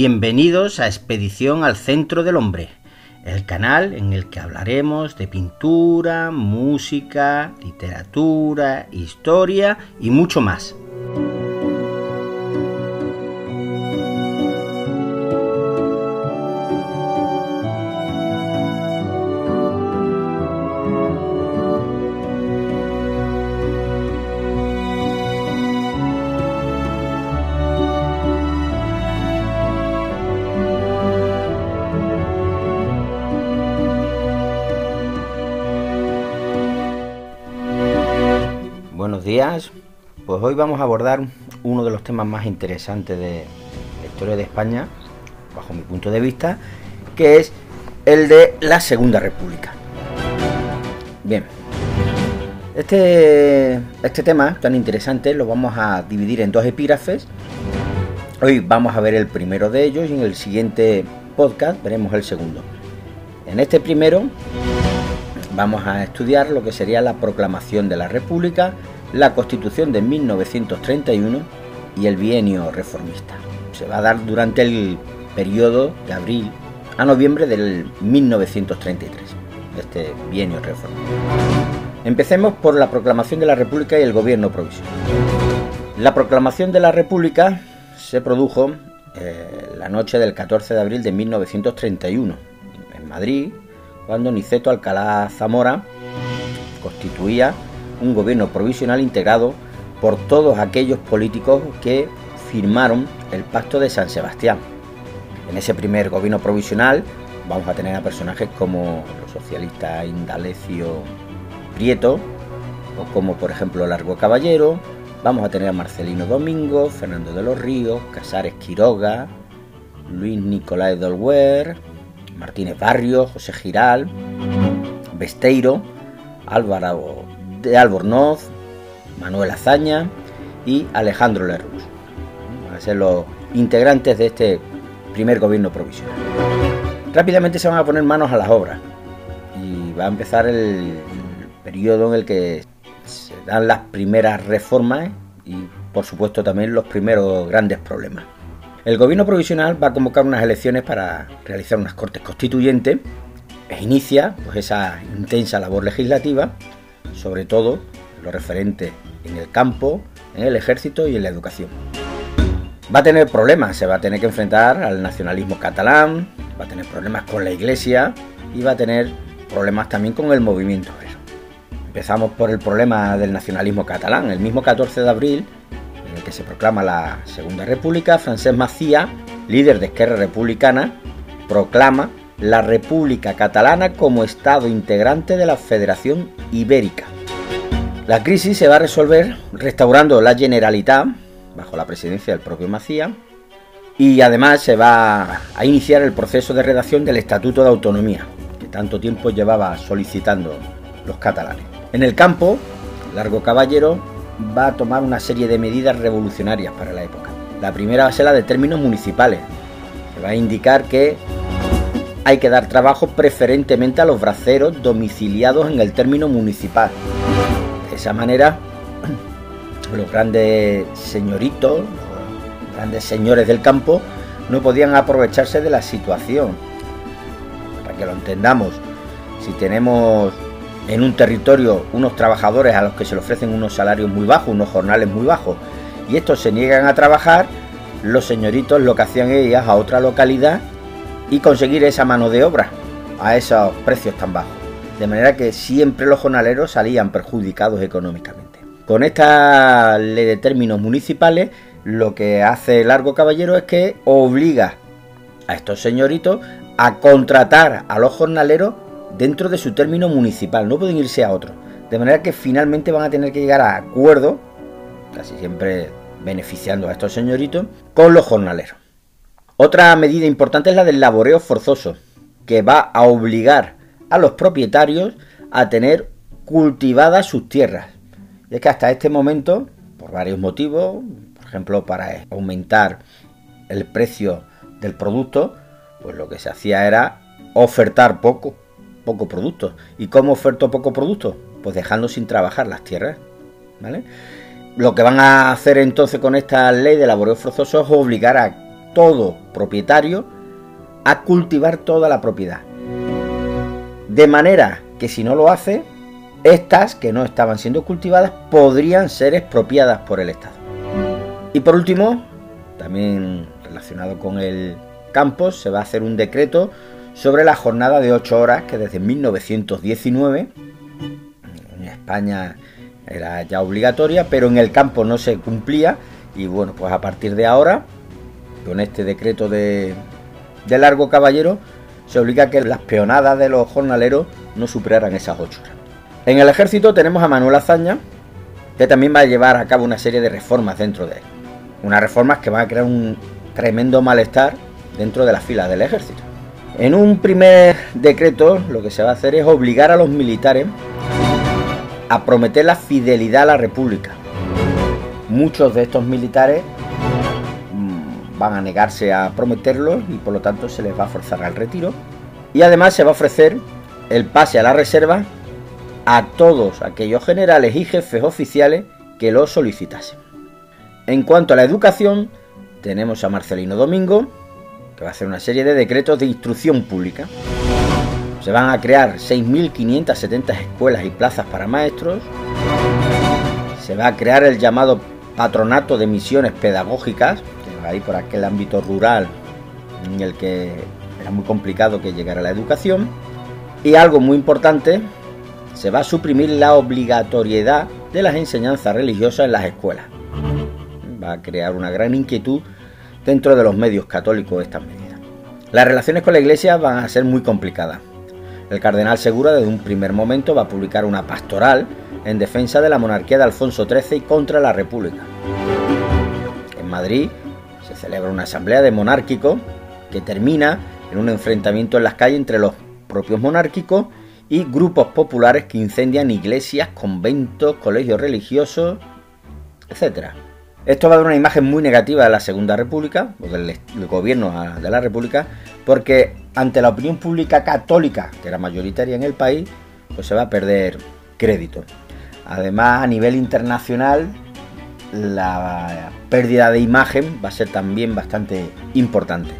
Bienvenidos a Expedición al Centro del Hombre, el canal en el que hablaremos de pintura, música, literatura, historia y mucho más. Buenos días, pues hoy vamos a abordar uno de los temas más interesantes de la historia de España, bajo mi punto de vista, que es el de la Segunda República. Bien, este, este tema tan interesante lo vamos a dividir en dos epígrafes. Hoy vamos a ver el primero de ellos y en el siguiente podcast veremos el segundo. En este primero vamos a estudiar lo que sería la proclamación de la República, la Constitución de 1931 y el bienio reformista. Se va a dar durante el periodo de abril a noviembre del 1933, este bienio reformista. Empecemos por la proclamación de la República y el gobierno provisional. La proclamación de la República se produjo eh, la noche del 14 de abril de 1931 en Madrid, cuando Niceto Alcalá Zamora constituía un gobierno provisional integrado por todos aquellos políticos que firmaron el Pacto de San Sebastián. En ese primer gobierno provisional vamos a tener a personajes como los socialistas Indalecio Prieto, o como por ejemplo Largo Caballero, vamos a tener a Marcelino Domingo, Fernando de los Ríos, Casares Quiroga, Luis Nicolás Dolwer, Martínez Barrio, José Giral, Besteiro, Álvaro de Albornoz, Manuel Azaña y Alejandro Lerrus. Van a ser los integrantes de este primer gobierno provisional. Rápidamente se van a poner manos a las obras y va a empezar el periodo en el que se dan las primeras reformas y por supuesto también los primeros grandes problemas. El gobierno provisional va a convocar unas elecciones para realizar unas cortes constituyentes e inicia pues, esa intensa labor legislativa, sobre todo lo referente en el campo, en el ejército y en la educación. Va a tener problemas, se va a tener que enfrentar al nacionalismo catalán, va a tener problemas con la iglesia y va a tener problemas también con el movimiento. Empezamos por el problema del nacionalismo catalán. El mismo 14 de abril en el que se proclama la Segunda República, Francesc Macía, líder de Esquerra Republicana, proclama la República Catalana como Estado integrante de la Federación Ibérica. La crisis se va a resolver restaurando la Generalitat, bajo la presidencia del propio Macía, y además se va a iniciar el proceso de redacción del Estatuto de Autonomía, que tanto tiempo llevaba solicitando los catalanes. En el campo, Largo Caballero va a tomar una serie de medidas revolucionarias para la época. La primera va a ser la de términos municipales. Se va a indicar que hay que dar trabajo preferentemente a los braceros domiciliados en el término municipal. De esa manera, los grandes señoritos, los grandes señores del campo, no podían aprovecharse de la situación. Para que lo entendamos, si tenemos en un territorio unos trabajadores a los que se le ofrecen unos salarios muy bajos, unos jornales muy bajos, y estos se niegan a trabajar, los señoritos lo que hacían ir a otra localidad y conseguir esa mano de obra a esos precios tan bajos. De manera que siempre los jornaleros salían perjudicados económicamente. Con esta ley de términos municipales, lo que hace Largo Caballero es que obliga a estos señoritos a contratar a los jornaleros dentro de su término municipal, no pueden irse a otro. De manera que finalmente van a tener que llegar a acuerdo, casi siempre beneficiando a estos señoritos, con los jornaleros. Otra medida importante es la del laboreo forzoso, que va a obligar a los propietarios a tener cultivadas sus tierras. Y es que hasta este momento, por varios motivos, por ejemplo, para aumentar el precio del producto, pues lo que se hacía era ofertar poco, poco producto. ¿Y cómo oferto poco producto? Pues dejando sin trabajar las tierras. ¿Vale? Lo que van a hacer entonces con esta ley de laboreo forzoso es obligar a todo propietario a cultivar toda la propiedad. De manera que si no lo hace, estas que no estaban siendo cultivadas podrían ser expropiadas por el Estado. Y por último, también relacionado con el campo, se va a hacer un decreto sobre la jornada de 8 horas que desde 1919 en España era ya obligatoria, pero en el campo no se cumplía y bueno, pues a partir de ahora, con este decreto de, largo caballero, se obliga a que las peonadas de los jornaleros no superaran esas 8 horas. En el ejército tenemos a Manuel Azaña, que también va a llevar a cabo una serie de reformas dentro de él. Unas reformas que van a crear un tremendo malestar dentro de las filas del ejército. En un primer decreto lo que se va a hacer es obligar a los militares a prometer la fidelidad a la República. Muchos de estos militares van a negarse a prometerlo y por lo tanto se les va a forzar al retiro. Y además se va a ofrecer el pase a la reserva a todos aquellos generales y jefes oficiales que lo solicitasen. En cuanto a la educación, tenemos a Marcelino Domingo, que va a hacer una serie de decretos de instrucción pública. Se van a crear 6.570 escuelas y plazas para maestros. Se va a crear el llamado patronato de misiones pedagógicas, que va a ir por aquel ámbito rural en el que era muy complicado que llegara la educación. Y algo muy importante, se va a suprimir la obligatoriedad de las enseñanzas religiosas en las escuelas. Va a crear una gran inquietud dentro de los medios católicos estas medidas. Las relaciones con la Iglesia van a ser muy complicadas. El cardenal Segura desde un primer momento va a publicar una pastoral en defensa de la monarquía de Alfonso XIII y contra la República. En Madrid celebra una asamblea de monárquicos que termina en un enfrentamiento en las calles entre los propios monárquicos y grupos populares que incendian iglesias, conventos, colegios religiosos, etc. Esto va a dar una imagen muy negativa de la Segunda República, o del, gobierno de la República, porque ante la opinión pública católica, que era mayoritaria en el país, pues se va a perder crédito. Además, a nivel internacional, la pérdida de imagen va a ser también bastante importante.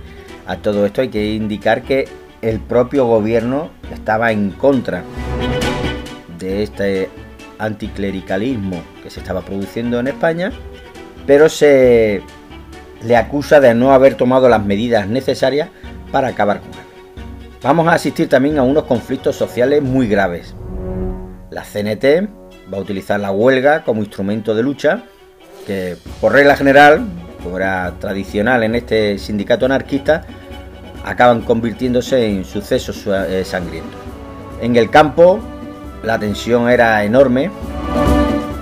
A todo esto hay que indicar que el propio gobierno estaba en contra de este anticlericalismo que se estaba produciendo en España pero se le acusa de no haber tomado las medidas necesarias para acabar con él. Vamos a asistir también a unos conflictos sociales muy graves. La CNT va a utilizar la huelga como instrumento de lucha, que por regla general, como era tradicional en este sindicato anarquista, acaban convirtiéndose en sucesos eh, sangrientos. En el campo la tensión era enorme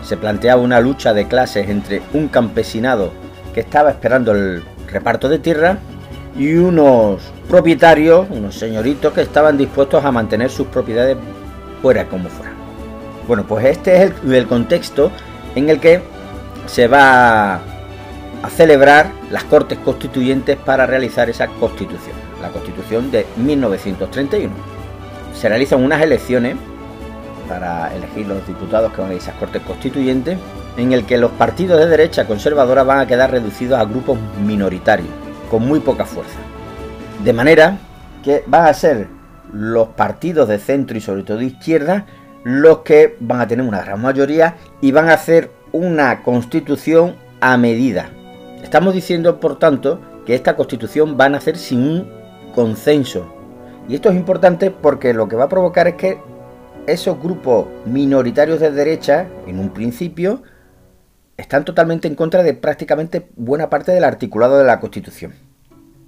se planteaba una lucha de clases entre un campesinado que estaba esperando el reparto de tierra y unos propietarios, unos señoritos que estaban dispuestos a mantener sus propiedades fuera como fuera. Bueno, pues este es el, contexto en el que se va a celebrar las Cortes Constituyentes para realizar esa constitución, la constitución de 1931. Se realizan unas elecciones para elegir los diputados que van a esas cortes constituyentes, en el que los partidos de derecha conservadora van a quedar reducidos a grupos minoritarios, con muy poca fuerza. De manera que van a ser los partidos de centro y sobre todo de izquierda los que van a tener una gran mayoría y van a hacer una constitución a medida. Estamos diciendo, por tanto, que esta constitución va a nacer sin un consenso. Y esto es importante porque lo que va a provocar es que esos grupos minoritarios de derecha, en un principio, están totalmente en contra de prácticamente buena parte del articulado de la Constitución.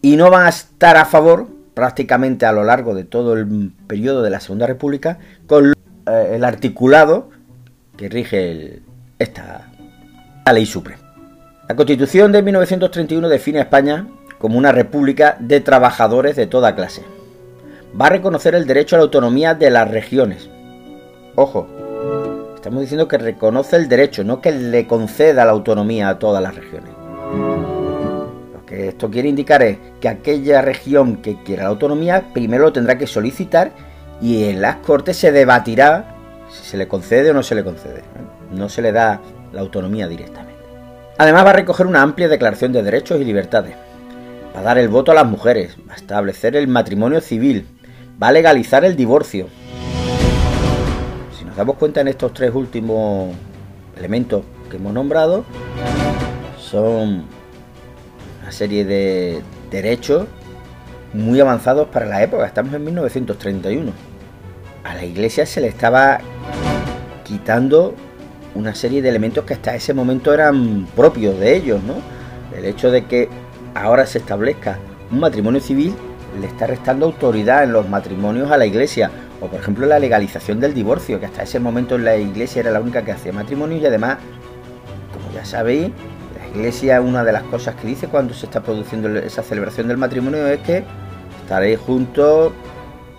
Y no van a estar a favor, prácticamente a lo largo de todo el periodo de la Segunda República, con eh, el articulado que rige esta ley suprema. La Constitución de 1931 define a España como una república de trabajadores de toda clase. Va a reconocer el derecho a la autonomía de las regiones, Ojo, estamos diciendo que reconoce el derecho, no que le conceda la autonomía a todas las regiones. Lo que esto quiere indicar es que aquella región que quiera la autonomía primero lo tendrá que solicitar y en las Cortes se debatirá si se le concede o no se le concede. No se le da la autonomía directamente. Además va a recoger una amplia declaración de derechos y libertades. va a dar el voto a las mujeres, va a establecer el matrimonio civil, va a legalizar el divorcio. Si nos damos cuenta en estos tres últimos elementos que hemos nombrado, son una serie de derechos muy avanzados para la época. Estamos en 1931. A la iglesia se le estaba quitando una serie de elementos que hasta ese momento eran propios de ellos, ¿no? El hecho de que ahora se establezca un matrimonio civil le está restando autoridad en los matrimonios a la iglesia. O por ejemplo la legalización del divorcio, que hasta ese momento la iglesia era la única que hacía matrimonio y además, como ya sabéis, la iglesia una de las cosas que dice cuando se está produciendo esa celebración del matrimonio es que estaréis juntos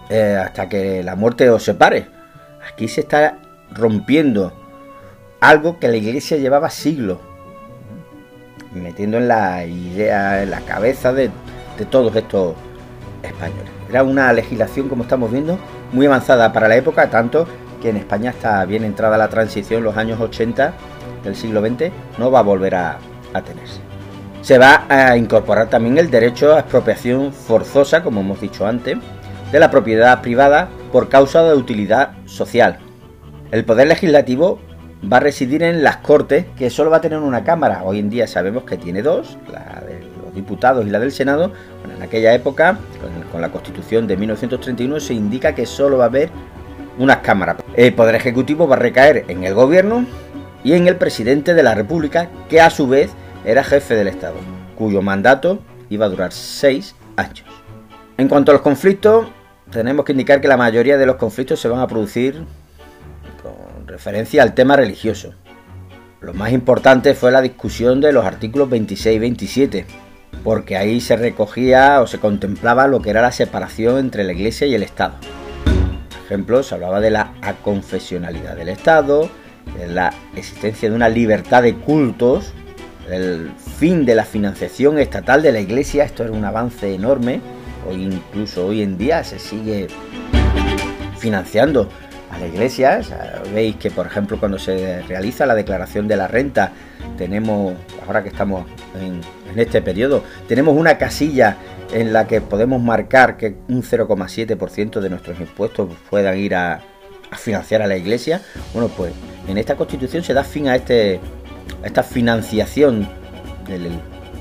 eh, hasta que la muerte os separe. Aquí se está rompiendo algo que la iglesia llevaba siglos metiendo en la idea, en la cabeza de, todos estos españoles. Era una legislación, como estamos viendo, muy avanzada para la época, tanto que en España está bien entrada la transición, los años 80 del siglo XX, no va a volver a, a tenerse. Se va a incorporar también el derecho a expropiación forzosa, como hemos dicho antes, de la propiedad privada por causa de utilidad social. El poder legislativo va a residir en las Cortes, que solo va a tener una Cámara. Hoy en día sabemos que tiene dos, la de los diputados y la del Senado. Bueno, en aquella época, con, la Constitución de 1931, se indica que solo va a haber unas cámaras. El Poder Ejecutivo va a recaer en el Gobierno y en el Presidente de la República, que a su vez era jefe del Estado, cuyo mandato iba a durar seis años. En cuanto a los conflictos, tenemos que indicar que la mayoría de los conflictos se van a producir referencia al tema religioso. Lo más importante fue la discusión de los artículos 26 y 27, porque ahí se recogía o se contemplaba lo que era la separación entre la Iglesia y el Estado. Por ejemplo, se hablaba de la aconfesionalidad del Estado, de la existencia de una libertad de cultos, el fin de la financiación estatal de la Iglesia, esto era un avance enorme, o incluso hoy en día se sigue financiando a la iglesia. Veis que, por ejemplo, cuando se realiza la declaración de la renta, tenemos, ahora que estamos en, este periodo, tenemos una casilla en la que podemos marcar que un 0,7% de nuestros impuestos puedan ir a, financiar a la iglesia. Bueno, pues en esta constitución se da fin a, este, esta financiación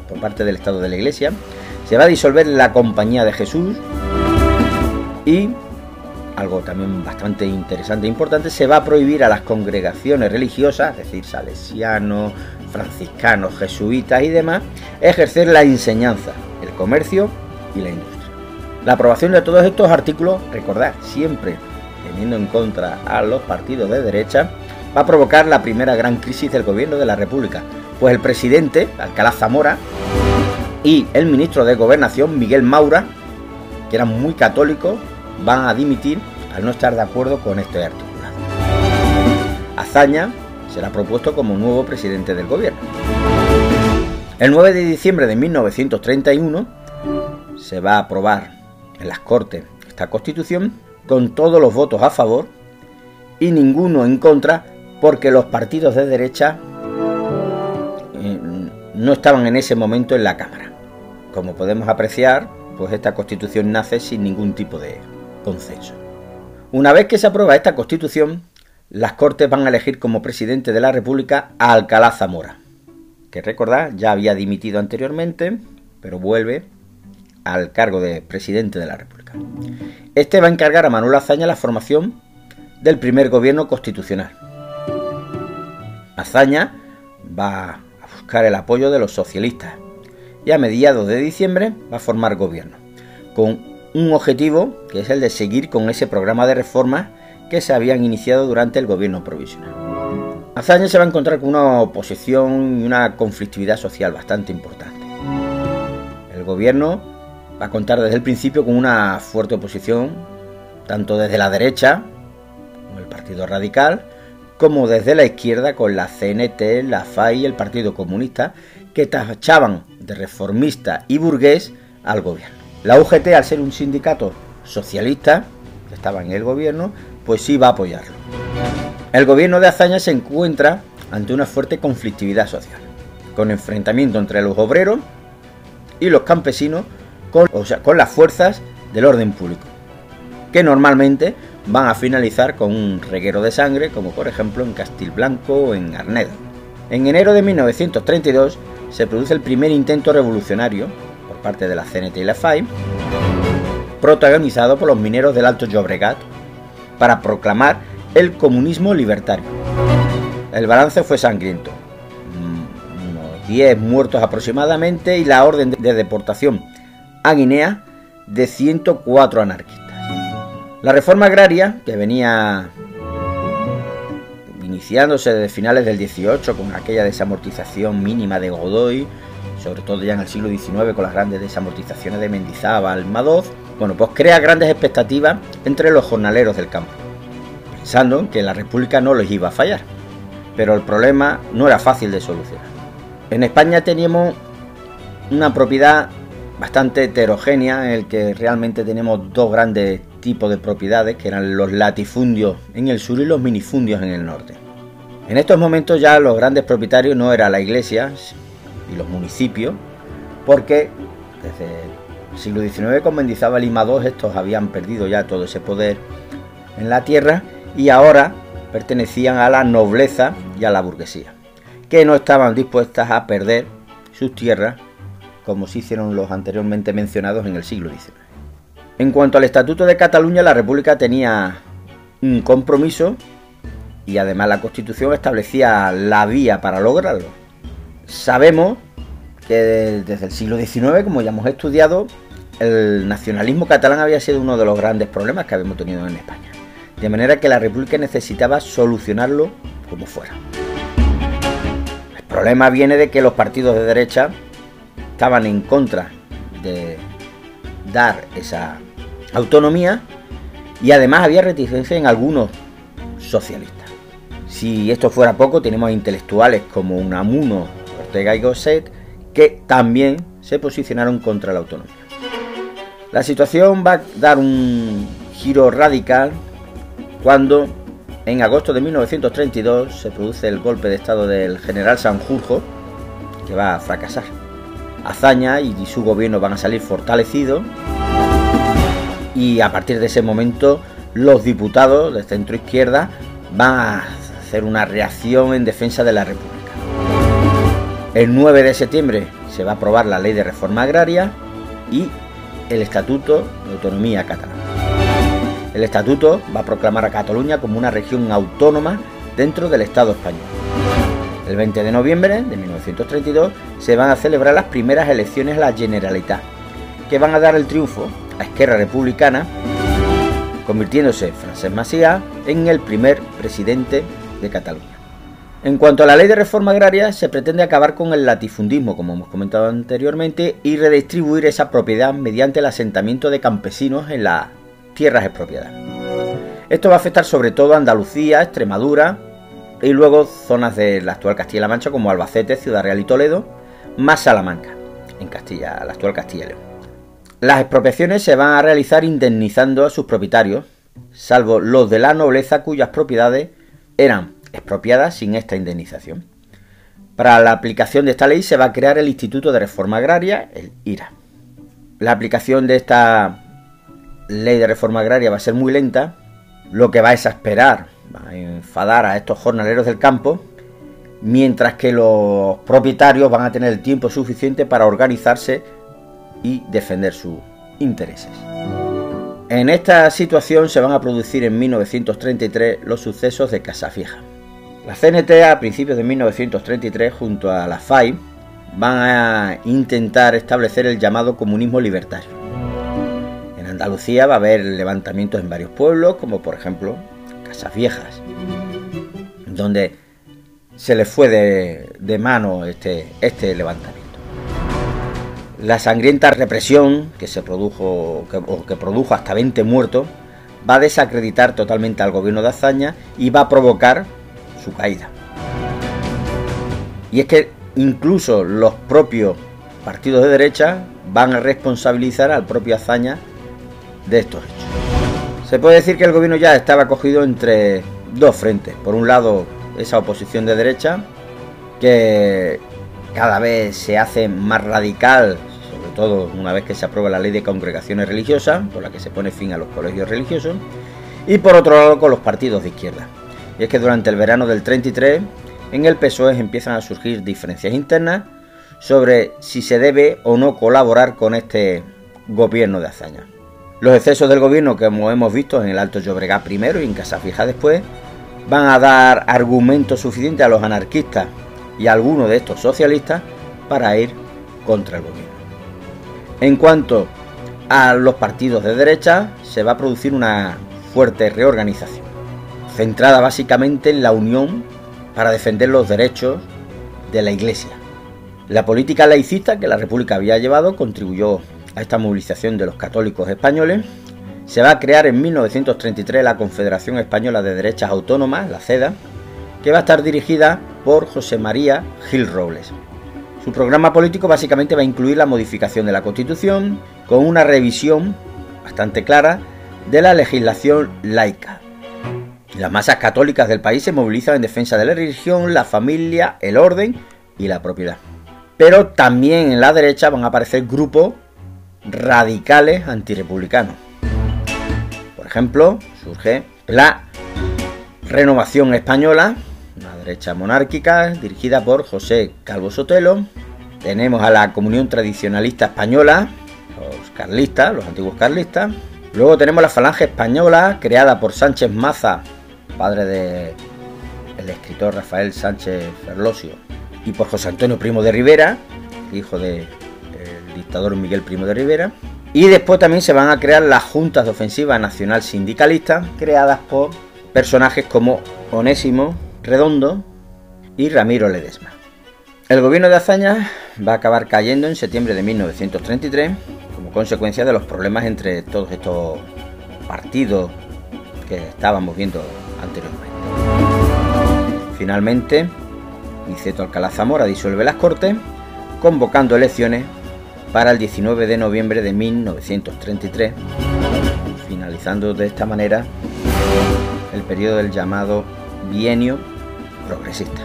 por parte del Estado de la iglesia. Se va a disolver la compañía de Jesús y algo también bastante interesante e importante, se va a prohibir a las congregaciones religiosas, es decir, salesianos, franciscanos, jesuitas y demás, ejercer la enseñanza, el comercio y la industria. La aprobación de todos estos artículos, recordad, siempre teniendo en contra a los partidos de derecha, va a provocar la primera gran crisis del gobierno de la República, pues el presidente, Alcalá Zamora, y el ministro de Gobernación, Miguel Maura, que eran muy católicos, van a dimitir al no estar de acuerdo con este articulado. Azaña será propuesto como nuevo presidente del gobierno. El 9 de diciembre de 1931 se va a aprobar en las Cortes esta constitución con todos los votos a favor y ninguno en contra porque los partidos de derecha eh, no estaban en ese momento en la Cámara. Como podemos apreciar, pues esta constitución nace sin ningún tipo de, Una vez que se aprueba esta constitución, las Cortes van a elegir como presidente de la República a Alcalá Zamora, que recordad ya había dimitido anteriormente, pero vuelve al cargo de presidente de la República. Este va a encargar a Manuel Azaña la formación del primer gobierno constitucional. Azaña va a buscar el apoyo de los socialistas y a mediados de diciembre va a formar gobierno, con un objetivo que es el de seguir con ese programa de reformas que se habían iniciado durante el gobierno provisional. Azaña se va a encontrar con una oposición y una conflictividad social bastante importante. El gobierno va a contar desde el principio con una fuerte oposición, tanto desde la derecha, con el Partido Radical, como desde la izquierda con la CNT, la FAI y el Partido Comunista, que tachaban de reformista y burgués al gobierno. La UGT, al ser un sindicato socialista, que estaba en el gobierno, pues sí va a apoyarlo. El gobierno de Azaña se encuentra ante una fuerte conflictividad social, con enfrentamiento entre los obreros y los campesinos con, las fuerzas del orden público, que normalmente van a finalizar con un reguero de sangre, como por ejemplo en Castilblanco o en Arnedo. En enero de 1932 se produce el primer intento revolucionario parte de la CNT y la FAI, protagonizado por los mineros del Alto Llobregat, para proclamar el comunismo libertario. El balance fue sangriento, mm, unos 10 muertos aproximadamente y la orden de deportación a Guinea de 104 anarquistas. La reforma agraria, que venía iniciándose desde finales del 18 con aquella desamortización mínima de Godoy, sobre todo ya en el siglo XIX con las grandes desamortizaciones de Mendizábal, Madoz, bueno, pues crea grandes expectativas entre los jornaleros del campo, pensando que la República no les iba a fallar. Pero el problema no era fácil de solucionar. En España teníamos una propiedad bastante heterogénea en el que realmente tenemos dos grandes tipos de propiedades que eran los latifundios en el sur y los minifundios en el norte. En estos momentos ya los grandes propietarios no eran la iglesia y los municipios, porque desde el siglo XIX con Mendizábal y Madós estos habían perdido ya todo ese poder en la tierra y ahora pertenecían a la nobleza y a la burguesía, que no estaban dispuestas a perder sus tierras como se hicieron los anteriormente mencionados en el siglo XIX. En cuanto al Estatuto de Cataluña, la República tenía un compromiso y además la Constitución establecía la vía para lograrlo. Sabemos que desde el siglo XIX, como ya hemos estudiado, el nacionalismo catalán había sido uno de los grandes problemas que habíamos tenido en España. De manera que la República necesitaba solucionarlo como fuera. El problema viene de que los partidos de derecha estaban en contra de dar esa autonomía y además había reticencia en algunos socialistas. Si esto fuera poco, tenemos intelectuales como Unamuno, Ortega y que también se posicionaron contra la autonomía. La situación va a dar un giro radical cuando en agosto de 1932 se produce el golpe de estado del general Sanjurjo, que va a fracasar. Azaña y su gobierno van a salir fortalecidos y a partir de ese momento los diputados de centro izquierda van a hacer una reacción en defensa de la República. El 9 de septiembre se va a aprobar la ley de reforma agraria y el Estatuto de Autonomía Catalana. El Estatuto va a proclamar a Cataluña como una región autónoma dentro del Estado español. El 20 de noviembre de 1932 se van a celebrar las primeras elecciones a la Generalitat, que van a dar el triunfo a Esquerra Republicana, convirtiéndose Francesc Macià en el primer presidente de Cataluña. En cuanto a la ley de reforma agraria, se pretende acabar con el latifundismo, como hemos comentado anteriormente, y redistribuir esa propiedad mediante el asentamiento de campesinos en las tierras expropiadas. Esto va a afectar sobre todo a Andalucía, Extremadura, y luego zonas de la actual Castilla-La Mancha como Albacete, Ciudad Real y Toledo, más Salamanca, en Castilla, la actual Castilla y León. Las expropiaciones se van a realizar indemnizando a sus propietarios, salvo los de la nobleza cuyas propiedades eran expropiadas sin esta indemnización. Para la aplicación de esta ley se va a crear el Instituto de Reforma Agraria, el IRA. La aplicación de esta ley de reforma agraria va a ser muy lenta, lo que va a exasperar va a enfadar a estos jornaleros del campo, mientras que los propietarios van a tener el tiempo suficiente para organizarse y defender sus intereses. En esta situación se van a producir en 1933 los sucesos de Casafija. La CNT a principios de 1933 junto a la FAI van a intentar establecer el llamado comunismo libertario. En Andalucía va a haber levantamientos en varios pueblos, como por ejemplo Casas Viejas, donde se les fue de, mano este, este levantamiento. La sangrienta represión que se produjo, que, o que produjo hasta 20 muertos, va a desacreditar totalmente al gobierno de Azaña y va a provocar su caída. Y es que incluso los propios partidos de derecha van a responsabilizar al propio Azaña de estos hechos. Se puede decir que el gobierno ya estaba cogido entre dos frentes. Por un lado, esa oposición de derecha, que cada vez se hace más radical, sobre todo una vez que se aprueba la ley de congregaciones religiosas, por la que se pone fin a los colegios religiosos, y por otro lado con los partidos de izquierda. Y es que durante el verano del 33, en el PSOE empiezan a surgir diferencias internas sobre si se debe o no colaborar con este gobierno de hazaña. Los excesos del gobierno, que como hemos visto en el Alto Llobregat primero y en Casa Fija después, van a dar argumentos suficientes a los anarquistas y a algunos de estos socialistas para ir contra el gobierno. En cuanto a los partidos de derecha, se va a producir una fuerte reorganización, centrada básicamente en la unión para defender los derechos de la Iglesia. La política laicista que la República había llevado contribuyó a esta movilización de los católicos españoles. Se va a crear en 1933 la Confederación Española de Derechas Autónomas, la CEDA, que va a estar dirigida por José María Gil Robles. Su programa político básicamente va a incluir la modificación de la Constitución con una revisión bastante clara de la legislación laica. Las masas católicas del país se movilizan en defensa de la religión, la familia, el orden y la propiedad. Pero también en la derecha van a aparecer grupos radicales antirepublicanos. Por ejemplo, surge la Renovación Española, una derecha monárquica dirigida por José Calvo Sotelo. Tenemos a la Comunión Tradicionalista Española, los carlistas, los antiguos carlistas. Luego tenemos la Falange Española, creada por Sánchez Maza, padre del el escritor Rafael Sánchez Ferlosio, y por José Antonio Primo de Rivera, hijo del dictador Miguel Primo de Rivera. Y después también se van a crear las juntas de ofensiva nacional sindicalista, creadas por personajes como Onésimo Redondo y Ramiro Ledesma. El gobierno de Azaña va a acabar cayendo en septiembre de 1933 como consecuencia de los problemas entre todos estos partidos que estábamos viendo anteriormente. Finalmente, Niceto Alcalá Zamora disuelve las Cortes, convocando elecciones para el 19 de noviembre de 1933, finalizando de esta manera el periodo del llamado bienio progresista.